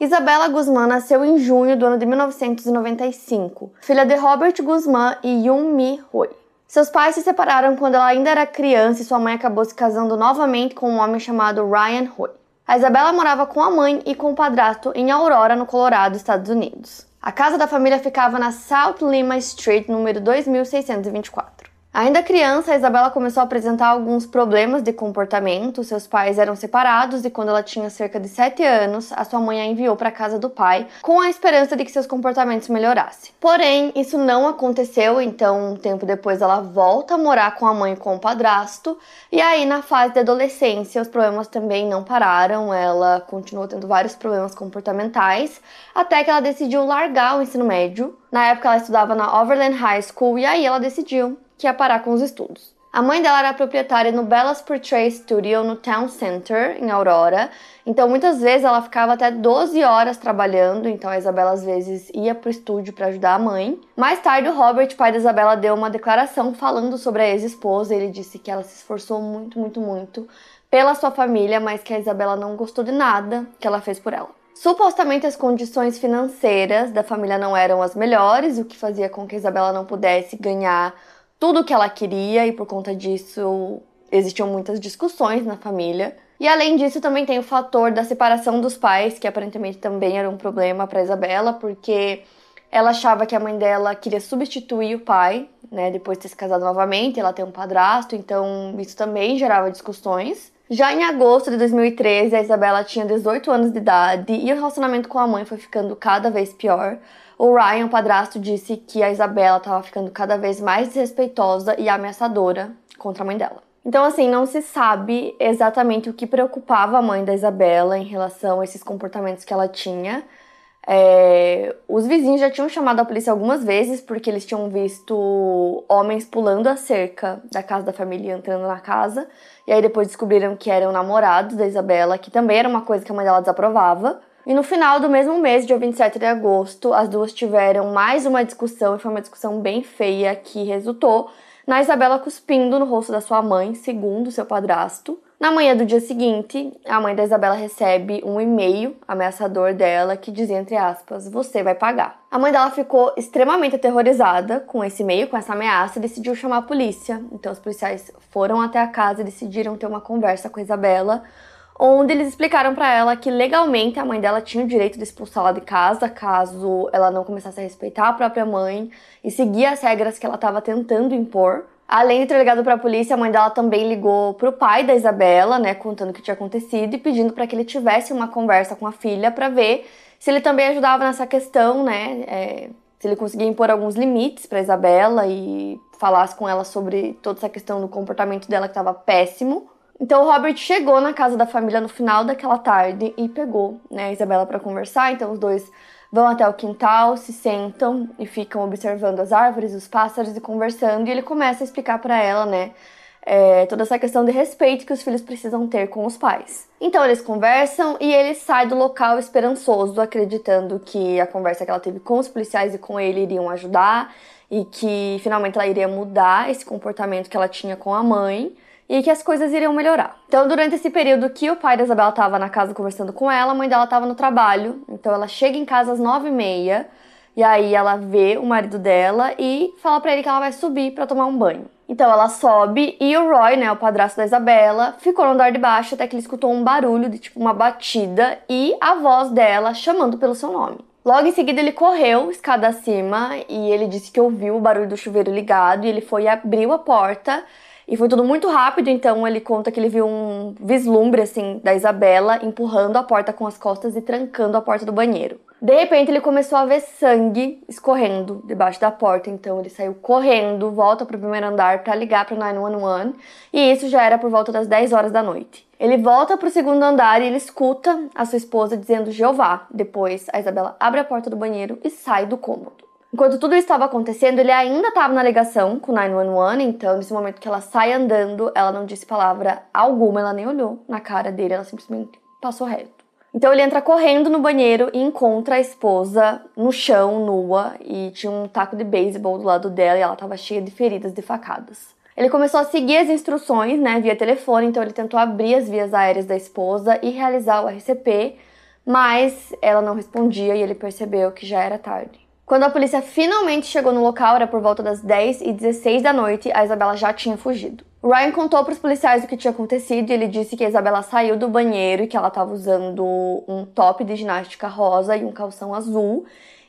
Isabela Guzmán nasceu em junho do ano de 1995, filha de Robert Guzmán e Yun Mi Hui. Seus pais se separaram quando ela ainda era criança e sua mãe acabou se casando novamente com um homem chamado Ryan Hui. A Isabela morava com a mãe e com o padrasto em Aurora, no Colorado, Estados Unidos. A casa da família ficava na South Lima Street, número 2624. Ainda criança, Isabela começou a apresentar alguns problemas de comportamento. Seus pais eram separados e, quando ela tinha cerca de 7 anos, a sua mãe a enviou para a casa do pai com a esperança de que seus comportamentos melhorassem. Porém, isso não aconteceu, então, um tempo depois, ela volta a morar com a mãe e com o padrasto. E aí, na fase de adolescência, os problemas também não pararam. Ela continuou tendo vários problemas comportamentais até que ela decidiu largar o ensino médio. Na época, ela estudava na Overland High School e aí ela decidiu que ia parar com os estudos. A mãe dela era proprietária no Bella's Portrait Studio no Town Center, em Aurora. Então, muitas vezes ela ficava até 12 horas trabalhando. Então, a Isabela às vezes ia pro estúdio para ajudar a mãe. Mais tarde, o Robert, pai da Isabela, deu uma declaração falando sobre a ex-esposa. Ele disse que ela se esforçou muito, muito, muito pela sua família, mas que a Isabela não gostou de nada que ela fez por ela. Supostamente as condições financeiras da família não eram as melhores, o que fazia com que a Isabela não pudesse ganhar tudo o que ela queria e por conta disso existiam muitas discussões na família. E além disso, também tem o fator da separação dos pais, que aparentemente também era um problema para Isabela, porque ela achava que a mãe dela queria substituir o pai, né, depois de ter se casado novamente, ela tem um padrasto, então isso também gerava discussões. Já em agosto de 2013, a Isabela tinha 18 anos de idade e o relacionamento com a mãe foi ficando cada vez pior. O Ryan, o padrasto, disse que a Isabela estava ficando cada vez mais desrespeitosa e ameaçadora contra a mãe dela. Então, assim, não se sabe exatamente o que preocupava a mãe da Isabela em relação a esses comportamentos que ela tinha. É, os vizinhos já tinham chamado a polícia algumas vezes porque eles tinham visto homens pulando a cerca da casa da família entrando na casa. E aí depois descobriram que eram namorados da Isabela, que também era uma coisa que a mãe dela desaprovava. E no final do mesmo mês, dia 27 de agosto, as duas tiveram mais uma discussão e foi uma discussão bem feia que resultou na Isabela cuspindo no rosto da sua mãe, segundo seu padrasto. Na manhã do dia seguinte, a mãe da Isabela recebe um e-mail ameaçador dela que dizia, entre aspas, você vai pagar. A mãe dela ficou extremamente aterrorizada com esse e-mail, com essa ameaça, e decidiu chamar a polícia. Então os policiais foram até a casa e decidiram ter uma conversa com a Isabela, onde eles explicaram para ela que legalmente a mãe dela tinha o direito de expulsá-la de casa caso ela não começasse a respeitar a própria mãe e seguir as regras que ela estava tentando impor. Além de ter ligado para a polícia, a mãe dela também ligou para o pai da Isabela, né, contando o que tinha acontecido e pedindo para que ele tivesse uma conversa com a filha para ver se ele também ajudava nessa questão, né, é, se ele conseguia impor alguns limites para Isabela e falasse com ela sobre toda essa questão do comportamento dela que estava péssimo. Então Robert chegou na casa da família no final daquela tarde e pegou, né, a Isabela para conversar. Então os dois vão até o quintal, se sentam e ficam observando as árvores, os pássaros e conversando. E ele começa a explicar para ela, né, é, toda essa questão de respeito que os filhos precisam ter com os pais. Então eles conversam e ele sai do local esperançoso, acreditando que a conversa que ela teve com os policiais e com ele iriam ajudar e que finalmente ela iria mudar esse comportamento que ela tinha com a mãe e que as coisas iriam melhorar. Então, durante esse período que o pai da Isabela estava na casa conversando com ela, a mãe dela estava no trabalho. Então, ela chega em casa às nove e meia e aí ela vê o marido dela e fala para ele que ela vai subir para tomar um banho. Então ela sobe e o Roy, né, o padrasto da Isabela, ficou no andar de baixo até que ele escutou um barulho de tipo uma batida e a voz dela chamando pelo seu nome. Logo em seguida ele correu escada acima e ele disse que ouviu o barulho do chuveiro ligado e ele foi e abriu a porta e foi tudo muito rápido, então ele conta que ele viu um vislumbre assim da Isabela empurrando a porta com as costas e trancando a porta do banheiro. De repente ele começou a ver sangue escorrendo debaixo da porta, então ele saiu correndo, volta para o primeiro andar para ligar para 911, e isso já era por volta das 10 horas da noite. Ele volta para o segundo andar e ele escuta a sua esposa dizendo Jeová. Depois, a Isabela abre a porta do banheiro e sai do cômodo. Enquanto tudo estava acontecendo, ele ainda estava na ligação com o 911, então nesse momento que ela sai andando, ela não disse palavra alguma, ela nem olhou na cara dele, ela simplesmente passou reto. Então ele entra correndo no banheiro e encontra a esposa no chão, nua, e tinha um taco de beisebol do lado dela e ela estava cheia de feridas, de facadas. Ele começou a seguir as instruções, né, via telefone, então ele tentou abrir as vias aéreas da esposa e realizar o RCP, mas ela não respondia e ele percebeu que já era tarde. Quando a polícia finalmente chegou no local, era por volta das 10 e 16 da noite, a Isabela já tinha fugido. Ryan contou para os policiais o que tinha acontecido e ele disse que a Isabela saiu do banheiro e que ela estava usando um top de ginástica rosa e um calção azul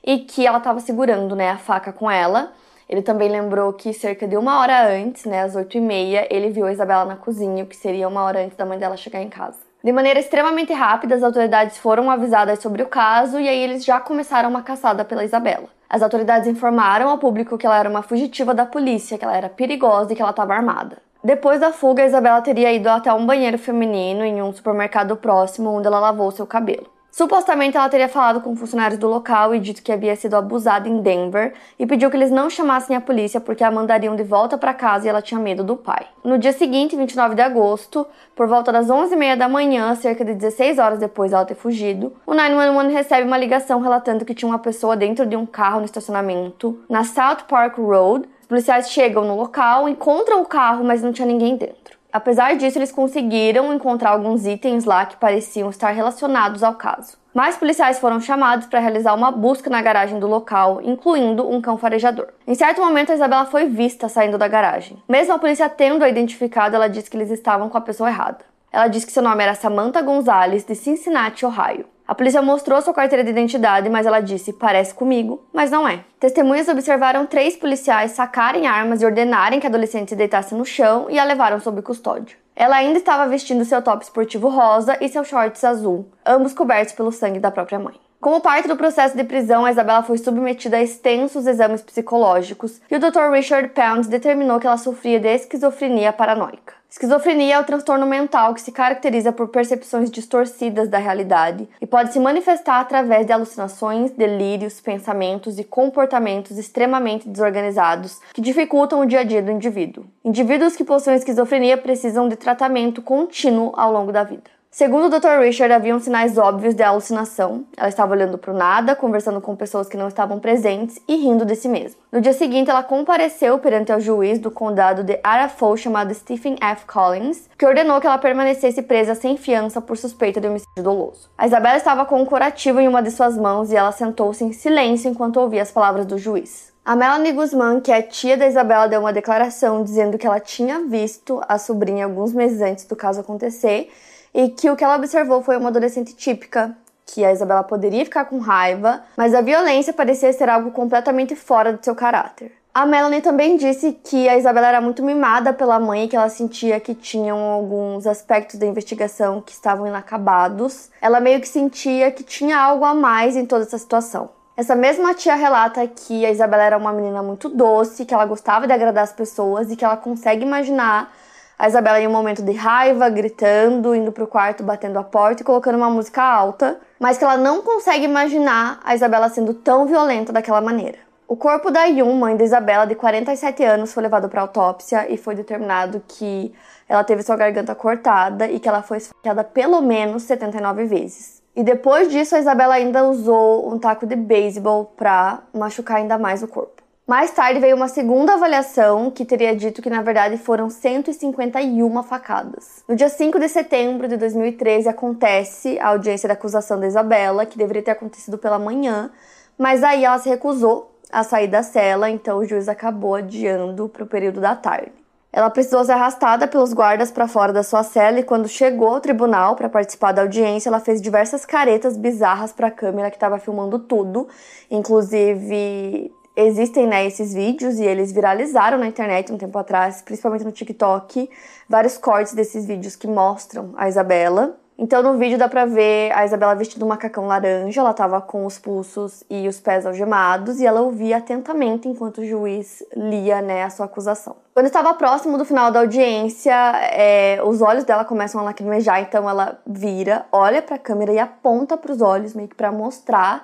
e que ela estava segurando né, a faca com ela. Ele também lembrou que cerca de uma hora antes, né, às 8 e meia, ele viu a Isabela na cozinha, o que seria uma hora antes da mãe dela chegar em casa. De maneira extremamente rápida, as autoridades foram avisadas sobre o caso e aí eles já começaram uma caçada pela Isabela. As autoridades informaram ao público que ela era uma fugitiva da polícia, que ela era perigosa e que ela estava armada. Depois da fuga, Isabela teria ido até um banheiro feminino em um supermercado próximo onde ela lavou seu cabelo. Supostamente ela teria falado com funcionários do local e dito que havia sido abusada em Denver e pediu que eles não chamassem a polícia porque a mandariam de volta para casa e ela tinha medo do pai. No dia seguinte, 29 de agosto, por volta das 11h30 da manhã, cerca de 16 horas depois dela ter fugido, o 911 recebe uma ligação relatando que tinha uma pessoa dentro de um carro no estacionamento na South Park Road. Os policiais chegam no local, encontram o carro, mas não tinha ninguém dentro. Apesar disso, eles conseguiram encontrar alguns itens lá que pareciam estar relacionados ao caso. Mais policiais foram chamados para realizar uma busca na garagem do local, incluindo um cão farejador. Em certo momento, a Isabela foi vista saindo da garagem. Mesmo a polícia tendo a identificado, ela disse que eles estavam com a pessoa errada. Ela disse que seu nome era Samantha Gonzalez, de Cincinnati, Ohio. A polícia mostrou sua carteira de identidade, mas ela disse: parece comigo, mas não é. Testemunhas observaram três policiais sacarem armas e ordenarem que a adolescente se deitasse no chão e a levaram sob custódia. Ela ainda estava vestindo seu top esportivo rosa e seus shorts azul, ambos cobertos pelo sangue da própria mãe. Como parte do processo de prisão, a Isabela foi submetida a extensos exames psicológicos e o Dr. Richard Pounds determinou que ela sofria de esquizofrenia paranoica. Esquizofrenia é o transtorno mental que se caracteriza por percepções distorcidas da realidade e pode se manifestar através de alucinações, delírios, pensamentos e comportamentos extremamente desorganizados que dificultam o dia a dia do indivíduo. Indivíduos que possuem esquizofrenia precisam de tratamento contínuo ao longo da vida. Segundo o Dr. Richard, haviam sinais óbvios de alucinação. Ela estava olhando para o nada, conversando com pessoas que não estavam presentes e rindo de si mesma. No dia seguinte, ela compareceu perante o juiz do condado de Arapahoe chamado Stephen F. Collins, que ordenou que ela permanecesse presa sem fiança por suspeita de homicídio doloso. A Isabela estava com um curativo em uma de suas mãos e ela sentou-se em silêncio enquanto ouvia as palavras do juiz. A Melanie Guzman, que é tia da Isabela, deu uma declaração dizendo que ela tinha visto a sobrinha alguns meses antes do caso acontecer e que o que ela observou foi uma adolescente típica, que a Isabela poderia ficar com raiva, mas a violência parecia ser algo completamente fora do seu caráter. A Melanie também disse que a Isabela era muito mimada pela mãe e que ela sentia que tinham alguns aspectos da investigação que estavam inacabados. Ela meio que sentia que tinha algo a mais em toda essa situação. Essa mesma tia relata que a Isabela era uma menina muito doce, que ela gostava de agradar as pessoas e que ela consegue imaginar a Isabela em um momento de raiva, gritando, indo pro quarto, batendo a porta e colocando uma música alta, mas que ela não consegue imaginar a Isabela sendo tão violenta daquela maneira. O corpo da Yun, mãe da Isabela, de 47 anos, foi levado para autópsia e foi determinado que ela teve sua garganta cortada e que ela foi esfaqueada pelo menos 79 vezes. E depois disso, a Isabela ainda usou um taco de beisebol para machucar ainda mais o corpo. Mais tarde veio uma segunda avaliação que teria dito que na verdade foram 151 facadas. No dia 5 de setembro de 2013 acontece a audiência da acusação da Isabela, que deveria ter acontecido pela manhã, mas aí ela se recusou a sair da cela, então o juiz acabou adiando para o período da tarde. Ela precisou ser arrastada pelos guardas para fora da sua cela e quando chegou ao tribunal para participar da audiência, ela fez diversas caretas bizarras para a câmera que estava filmando tudo, inclusive existem né, esses vídeos e eles viralizaram na internet um tempo atrás, principalmente no TikTok, vários cortes desses vídeos que mostram a Isabela. Então no vídeo dá pra ver a Isabela vestindo um macacão laranja, ela tava com os pulsos e os pés algemados e ela ouvia atentamente enquanto o juiz lia né, a sua acusação. Quando estava próximo do final da audiência, é, os olhos dela começam a lacrimejar, então ela vira, olha para a câmera e aponta para os olhos, meio que para mostrar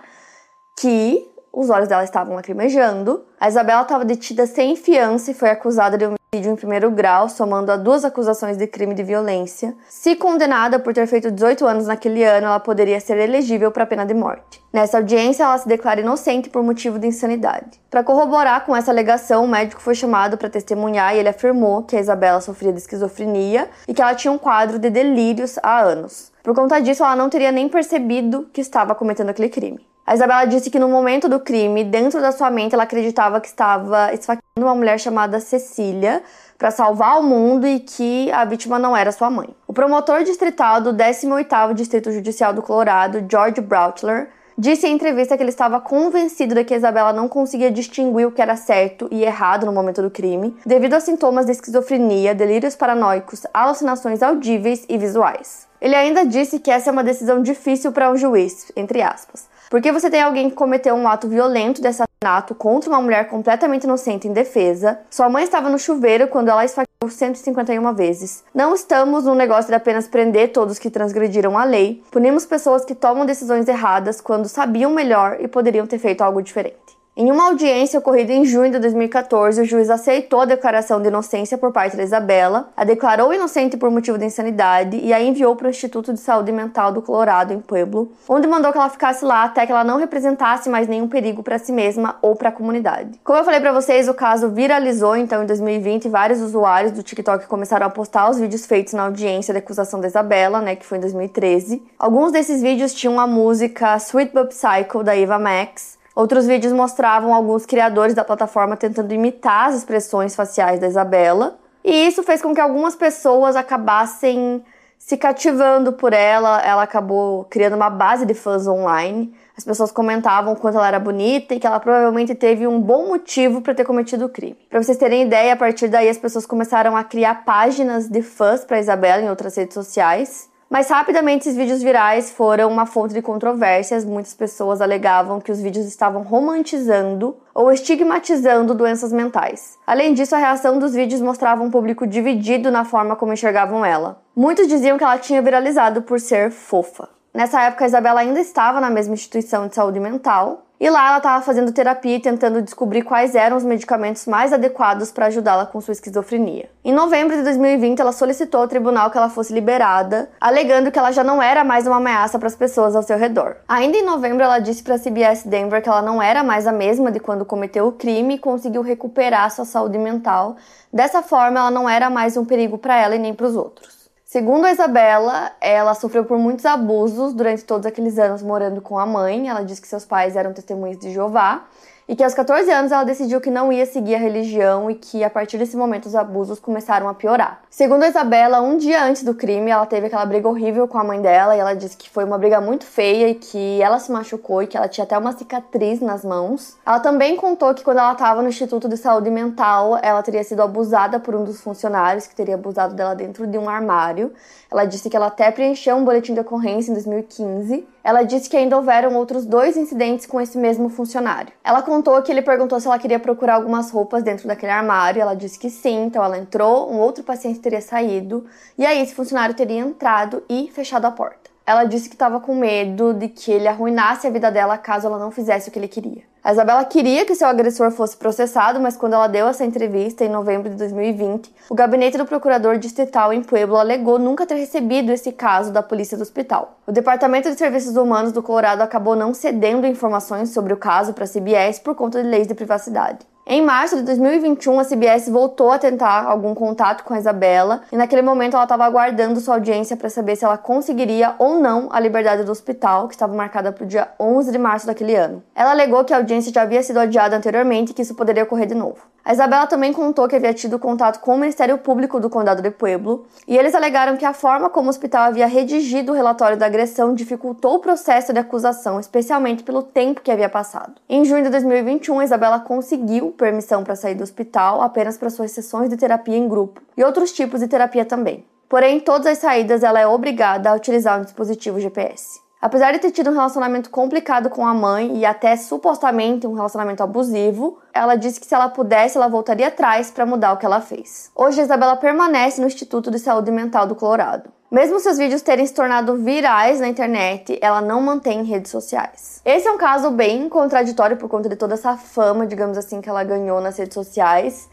que os olhos dela estavam lacrimejando. A Isabela estava detida sem fiança e foi acusada de homicídio em primeiro grau, somando a duas acusações de crime de violência. Se condenada por ter feito 18 anos naquele ano, ela poderia ser elegível para a pena de morte. Nessa audiência, ela se declara inocente por motivo de insanidade. Para corroborar com essa alegação, o médico foi chamado para testemunhar e ele afirmou que a Isabela sofria de esquizofrenia e que ela tinha um quadro de delírios há anos. Por conta disso, ela não teria nem percebido que estava cometendo aquele crime. A Isabela disse que no momento do crime, dentro da sua mente, ela acreditava que estava esfaqueando uma mulher chamada Cecília para salvar o mundo e que a vítima não era sua mãe. O promotor distrital do 18º Distrito Judicial do Colorado, George Brautler, disse em entrevista que ele estava convencido de que Isabela não conseguia distinguir o que era certo e errado no momento do crime, devido a sintomas de esquizofrenia, delírios paranoicos, alucinações audíveis e visuais. Ele ainda disse que essa é uma decisão difícil para um juiz, entre aspas, porque você tem alguém que cometeu um ato violento de assassinato contra uma mulher completamente inocente em defesa. Sua mãe estava no chuveiro quando ela esfaqueou 151 vezes. Não estamos no negócio de apenas prender todos que transgrediram a lei. Punimos pessoas que tomam decisões erradas quando sabiam melhor e poderiam ter feito algo diferente. Em uma audiência ocorrida em junho de 2014, o juiz aceitou a declaração de inocência por parte da Isabela, a declarou inocente por motivo de insanidade e a enviou para o Instituto de Saúde Mental do Colorado, em Pueblo, onde mandou que ela ficasse lá até que ela não representasse mais nenhum perigo para si mesma ou para a comunidade. Como eu falei para vocês, o caso viralizou então em 2020 e vários usuários do TikTok começaram a postar os vídeos feitos na audiência da acusação da Isabela, né, que foi em 2013. Alguns desses vídeos tinham a música Sweet But Psycho da Eva Max, Outros vídeos mostravam alguns criadores da plataforma tentando imitar as expressões faciais da Isabela, e isso fez com que algumas pessoas acabassem se cativando por ela. Ela acabou criando uma base de fãs online. As pessoas comentavam o quanto ela era bonita e que ela provavelmente teve um bom motivo para ter cometido o crime. Para vocês terem ideia, a partir daí as pessoas começaram a criar páginas de fãs para Isabela em outras redes sociais. Mas rapidamente esses vídeos virais foram uma fonte de controvérsias. Muitas pessoas alegavam que os vídeos estavam romantizando ou estigmatizando doenças mentais. Além disso, a reação dos vídeos mostrava um público dividido na forma como enxergavam ela. Muitos diziam que ela tinha viralizado por ser fofa. Nessa época, a Isabela ainda estava na mesma instituição de saúde mental, e lá ela estava fazendo terapia e tentando descobrir quais eram os medicamentos mais adequados para ajudá-la com sua esquizofrenia. Em novembro de 2020, ela solicitou ao tribunal que ela fosse liberada, alegando que ela já não era mais uma ameaça para as pessoas ao seu redor. Ainda em novembro, ela disse para a CBS Denver que ela não era mais a mesma de quando cometeu o crime e conseguiu recuperar sua saúde mental. Dessa forma, ela não era mais um perigo para ela e nem para os outros. Segundo a Isabela, ela sofreu por muitos abusos durante todos aqueles anos morando com a mãe. Ela disse que seus pais eram testemunhas de Jeová e que aos 14 anos ela decidiu que não ia seguir a religião e que a partir desse momento os abusos começaram a piorar. Segundo a Isabela, um dia antes do crime, ela teve aquela briga horrível com a mãe dela e ela disse que foi uma briga muito feia e que ela se machucou e que ela tinha até uma cicatriz nas mãos. Ela também contou que quando ela estava no Instituto de Saúde Mental, ela teria sido abusada por um dos funcionários que teria abusado dela dentro de um armário. Ela disse que ela até preencheu um boletim de ocorrência em 2015 ela disse que ainda houveram outros dois incidentes com esse mesmo funcionário. Ela contou que ele perguntou se ela queria procurar algumas roupas dentro daquele armário. Ela disse que sim, então ela entrou, um outro paciente teria saído, e aí esse funcionário teria entrado e fechado a porta. Ela disse que estava com medo de que ele arruinasse a vida dela caso ela não fizesse o que ele queria. A Isabela queria que seu agressor fosse processado, mas quando ela deu essa entrevista em novembro de 2020, o gabinete do procurador distrital em Pueblo alegou nunca ter recebido esse caso da polícia do hospital. O Departamento de Serviços Humanos do Colorado acabou não cedendo informações sobre o caso para a CBS por conta de leis de privacidade. Em março de 2021, a CBS voltou a tentar algum contato com a Isabela e naquele momento ela estava aguardando sua audiência para saber se ela conseguiria ou não a liberdade do hospital, que estava marcada para o dia 11 de março daquele ano. Ela alegou que a audiência já havia sido adiada anteriormente e que isso poderia ocorrer de novo. A Isabela também contou que havia tido contato com o Ministério Público do Condado de Pueblo e eles alegaram que a forma como o hospital havia redigido o relatório da agressão dificultou o processo de acusação, especialmente pelo tempo que havia passado. Em junho de 2021, a Isabela conseguiu permissão para sair do hospital apenas para suas sessões de terapia em grupo e outros tipos de terapia também. Porém, todas as saídas ela é obrigada a utilizar um dispositivo GPS. Apesar de ter tido um relacionamento complicado com a mãe e até supostamente um relacionamento abusivo, ela disse que se ela pudesse, ela voltaria atrás para mudar o que ela fez. Hoje, Isabela permanece no Instituto de Saúde Mental do Colorado. Mesmo seus vídeos terem se tornado virais na internet, ela não mantém redes sociais. Esse é um caso bem contraditório por conta de toda essa fama, digamos assim, que ela ganhou nas redes sociais.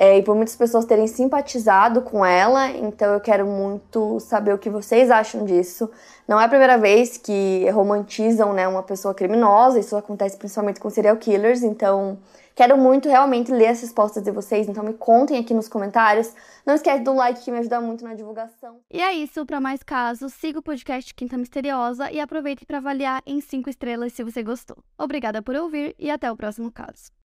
É, e por muitas pessoas terem simpatizado com ela, então eu quero muito saber o que vocês acham disso. Não é a primeira vez que romantizam né, uma pessoa criminosa, isso acontece principalmente com serial killers, então Quero muito realmente ler as respostas de vocês, então me contem aqui nos comentários. Não esquece do like que me ajuda muito na divulgação. E é isso, para mais casos, siga o podcast Quinta Misteriosa e aproveite para avaliar em 5 estrelas se você gostou. Obrigada por ouvir e até o próximo caso.